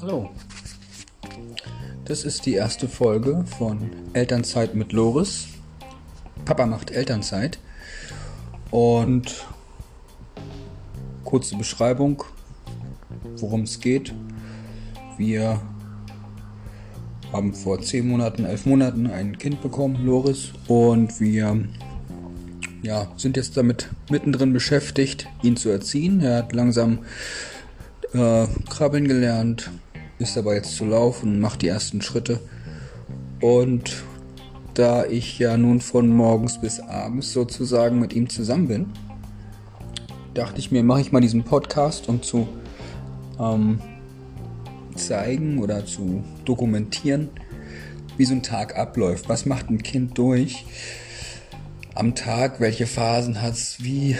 Hallo. Das ist die erste Folge von Elternzeit mit Loris. Papa macht Elternzeit. Und kurze Beschreibung, worum es geht. Wir haben vor zehn Monaten, elf Monaten ein Kind bekommen, Loris, und wir ja, sind jetzt damit mittendrin beschäftigt, ihn zu erziehen. Er hat langsam äh, krabbeln gelernt, ist dabei jetzt zu laufen, macht die ersten Schritte. Und da ich ja nun von morgens bis abends sozusagen mit ihm zusammen bin, dachte ich mir, mache ich mal diesen Podcast, um zu ähm, zeigen oder zu dokumentieren, wie so ein Tag abläuft. Was macht ein Kind durch am Tag? Welche Phasen hat es? Wie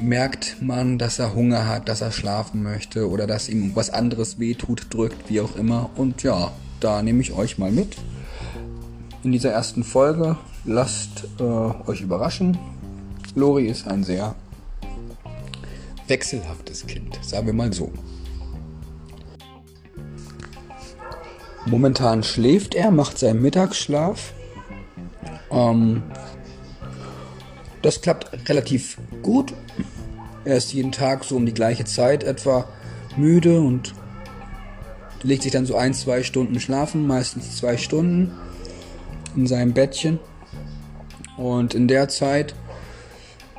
merkt man, dass er Hunger hat, dass er schlafen möchte oder dass ihm was anderes wehtut, drückt, wie auch immer. Und ja, da nehme ich euch mal mit. In dieser ersten Folge lasst äh, euch überraschen. Lori ist ein sehr wechselhaftes Kind, sagen wir mal so. Momentan schläft er, macht seinen Mittagsschlaf. Ähm, das klappt relativ gut. Er ist jeden Tag so um die gleiche Zeit etwa müde und legt sich dann so ein, zwei Stunden schlafen, meistens zwei Stunden in seinem Bettchen. Und in der Zeit,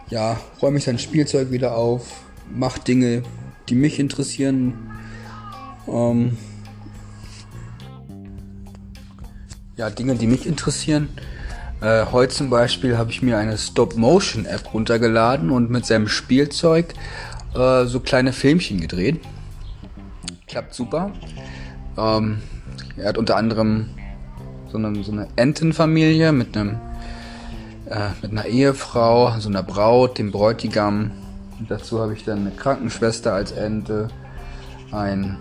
ja, räume ich sein Spielzeug wieder auf, mache Dinge, die mich interessieren. Ähm, ja, Dinge, die mich interessieren. Äh, heute zum Beispiel habe ich mir eine Stop-Motion-App runtergeladen und mit seinem Spielzeug äh, so kleine Filmchen gedreht. Klappt super. Ähm, er hat unter anderem so eine, so eine Entenfamilie mit einem äh, mit einer Ehefrau, so einer Braut, dem Bräutigam. Und dazu habe ich dann eine Krankenschwester als Ente, ein,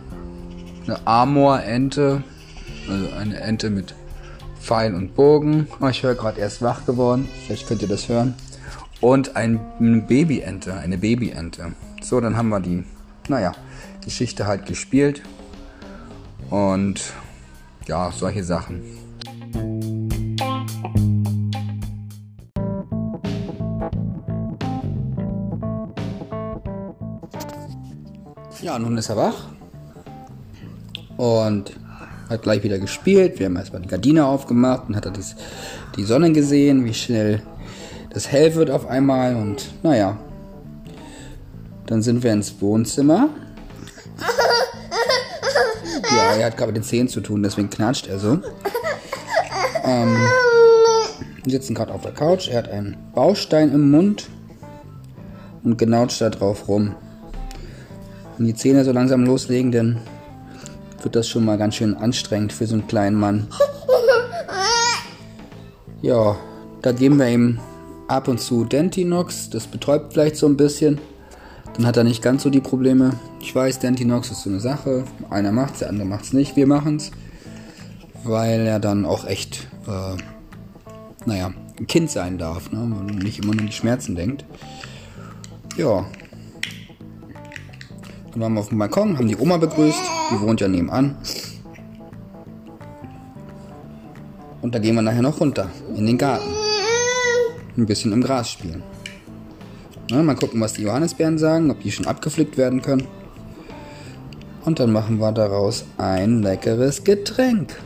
eine Amor-Ente, also eine Ente mit Pfeil und Bogen. Oh, ich höre gerade erst wach geworden. Vielleicht könnt ihr das hören. Und ein, eine Babyente, eine Babyente. So, dann haben wir die, naja, Geschichte halt gespielt. Und ja, solche Sachen. Ja, nun ist er wach. Und hat gleich wieder gespielt. Wir haben erstmal die Gardine aufgemacht und hat er das, die Sonne gesehen, wie schnell das hell wird auf einmal. Und naja, dann sind wir ins Wohnzimmer. Ja, er hat gerade mit den Zähnen zu tun, deswegen knatscht er so. Ähm, wir sitzen gerade auf der Couch. Er hat einen Baustein im Mund und genautscht da drauf rum. Und die Zähne so langsam loslegen, denn wird das schon mal ganz schön anstrengend für so einen kleinen Mann. Ja, da geben wir ihm ab und zu Dentinox. Das betäubt vielleicht so ein bisschen. Dann hat er nicht ganz so die Probleme. Ich weiß, Dentinox ist so eine Sache. Einer macht's, der andere macht's nicht. Wir machen's. Weil er dann auch echt, äh, naja, ein Kind sein darf, ne? Und nicht immer nur an die Schmerzen denkt. Ja, dann waren wir auf dem Balkon, haben die Oma begrüßt. Die wohnt ja nebenan. Und da gehen wir nachher noch runter in den Garten. Ein bisschen im Gras spielen. Na, mal gucken, was die Johannisbeeren sagen, ob die schon abgepflückt werden können. Und dann machen wir daraus ein leckeres Getränk.